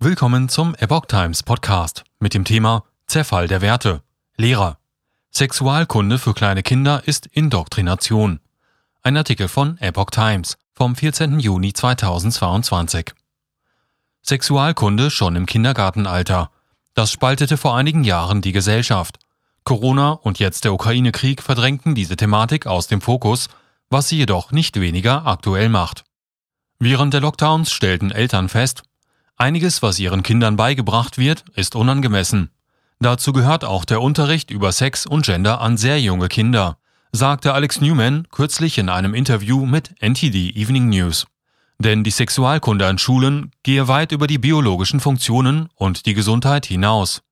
Willkommen zum Epoch Times Podcast mit dem Thema Zerfall der Werte. Lehrer. Sexualkunde für kleine Kinder ist Indoktrination. Ein Artikel von Epoch Times vom 14. Juni 2022. Sexualkunde schon im Kindergartenalter. Das spaltete vor einigen Jahren die Gesellschaft. Corona und jetzt der Ukraine-Krieg verdrängten diese Thematik aus dem Fokus, was sie jedoch nicht weniger aktuell macht. Während der Lockdowns stellten Eltern fest, Einiges, was ihren Kindern beigebracht wird, ist unangemessen. Dazu gehört auch der Unterricht über Sex und Gender an sehr junge Kinder, sagte Alex Newman kürzlich in einem Interview mit NTD Evening News. Denn die Sexualkunde an Schulen gehe weit über die biologischen Funktionen und die Gesundheit hinaus.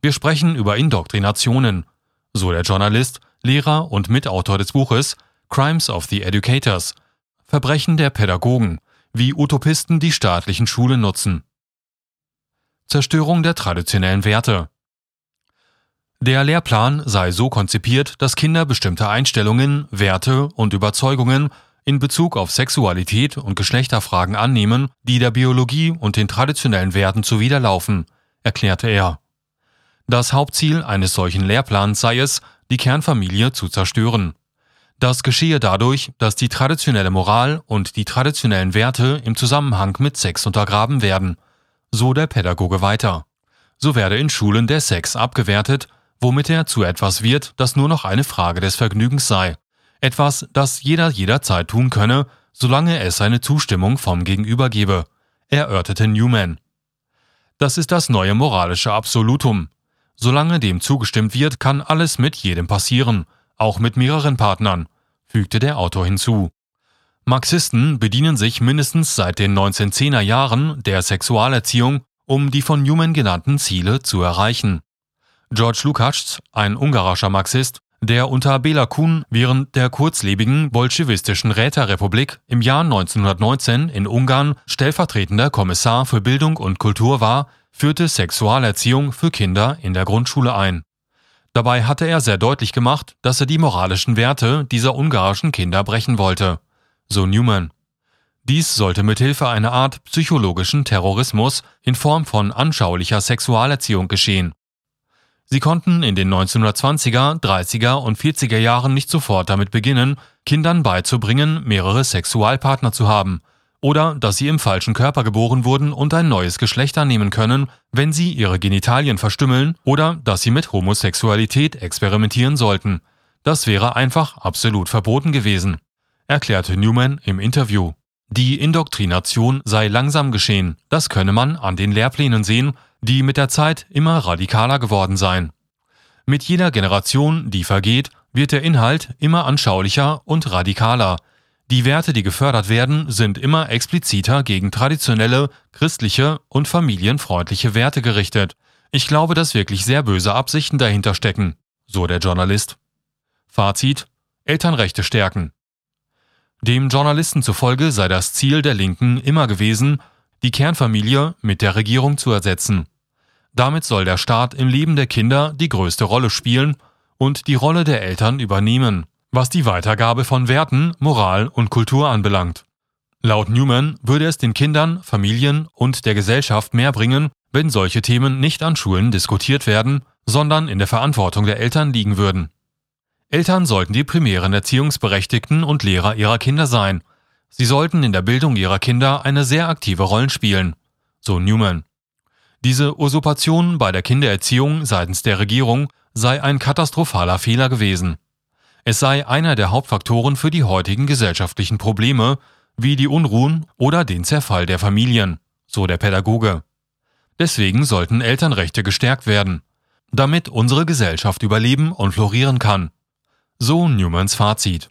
Wir sprechen über Indoktrinationen, so der Journalist, Lehrer und Mitautor des Buches Crimes of the Educators, Verbrechen der Pädagogen, wie Utopisten die staatlichen Schulen nutzen. Zerstörung der traditionellen Werte. Der Lehrplan sei so konzipiert, dass Kinder bestimmte Einstellungen, Werte und Überzeugungen in Bezug auf Sexualität und Geschlechterfragen annehmen, die der Biologie und den traditionellen Werten zuwiderlaufen, erklärte er. Das Hauptziel eines solchen Lehrplans sei es, die Kernfamilie zu zerstören. Das geschehe dadurch, dass die traditionelle Moral und die traditionellen Werte im Zusammenhang mit Sex untergraben werden, so der Pädagoge weiter. So werde in Schulen der Sex abgewertet, womit er zu etwas wird, das nur noch eine Frage des Vergnügens sei. Etwas, das jeder jederzeit tun könne, solange es seine Zustimmung vom Gegenüber gebe, erörterte Newman. Das ist das neue moralische Absolutum. Solange dem zugestimmt wird, kann alles mit jedem passieren – auch mit mehreren Partnern, fügte der Autor hinzu. Marxisten bedienen sich mindestens seit den 1910er Jahren der Sexualerziehung, um die von Newman genannten Ziele zu erreichen. George Lukács, ein ungarischer Marxist, der unter Bela Kun während der kurzlebigen bolschewistischen Räterepublik im Jahr 1919 in Ungarn stellvertretender Kommissar für Bildung und Kultur war, führte Sexualerziehung für Kinder in der Grundschule ein. Dabei hatte er sehr deutlich gemacht, dass er die moralischen Werte dieser ungarischen Kinder brechen wollte. So Newman. Dies sollte mithilfe einer Art psychologischen Terrorismus in Form von anschaulicher Sexualerziehung geschehen. Sie konnten in den 1920er, 30er und 40er Jahren nicht sofort damit beginnen, Kindern beizubringen, mehrere Sexualpartner zu haben oder dass sie im falschen Körper geboren wurden und ein neues Geschlecht annehmen können, wenn sie ihre Genitalien verstümmeln oder dass sie mit Homosexualität experimentieren sollten. Das wäre einfach absolut verboten gewesen, erklärte Newman im Interview. Die Indoktrination sei langsam geschehen, das könne man an den Lehrplänen sehen, die mit der Zeit immer radikaler geworden seien. Mit jeder Generation, die vergeht, wird der Inhalt immer anschaulicher und radikaler, die Werte, die gefördert werden, sind immer expliziter gegen traditionelle, christliche und familienfreundliche Werte gerichtet. Ich glaube, dass wirklich sehr böse Absichten dahinter stecken, so der Journalist. Fazit Elternrechte stärken. Dem Journalisten zufolge sei das Ziel der Linken immer gewesen, die Kernfamilie mit der Regierung zu ersetzen. Damit soll der Staat im Leben der Kinder die größte Rolle spielen und die Rolle der Eltern übernehmen was die Weitergabe von Werten, Moral und Kultur anbelangt. Laut Newman würde es den Kindern, Familien und der Gesellschaft mehr bringen, wenn solche Themen nicht an Schulen diskutiert werden, sondern in der Verantwortung der Eltern liegen würden. Eltern sollten die primären Erziehungsberechtigten und Lehrer ihrer Kinder sein. Sie sollten in der Bildung ihrer Kinder eine sehr aktive Rolle spielen, so Newman. Diese Usurpation bei der Kindererziehung seitens der Regierung sei ein katastrophaler Fehler gewesen. Es sei einer der Hauptfaktoren für die heutigen gesellschaftlichen Probleme, wie die Unruhen oder den Zerfall der Familien, so der Pädagoge. Deswegen sollten Elternrechte gestärkt werden, damit unsere Gesellschaft überleben und florieren kann. So Newmans Fazit.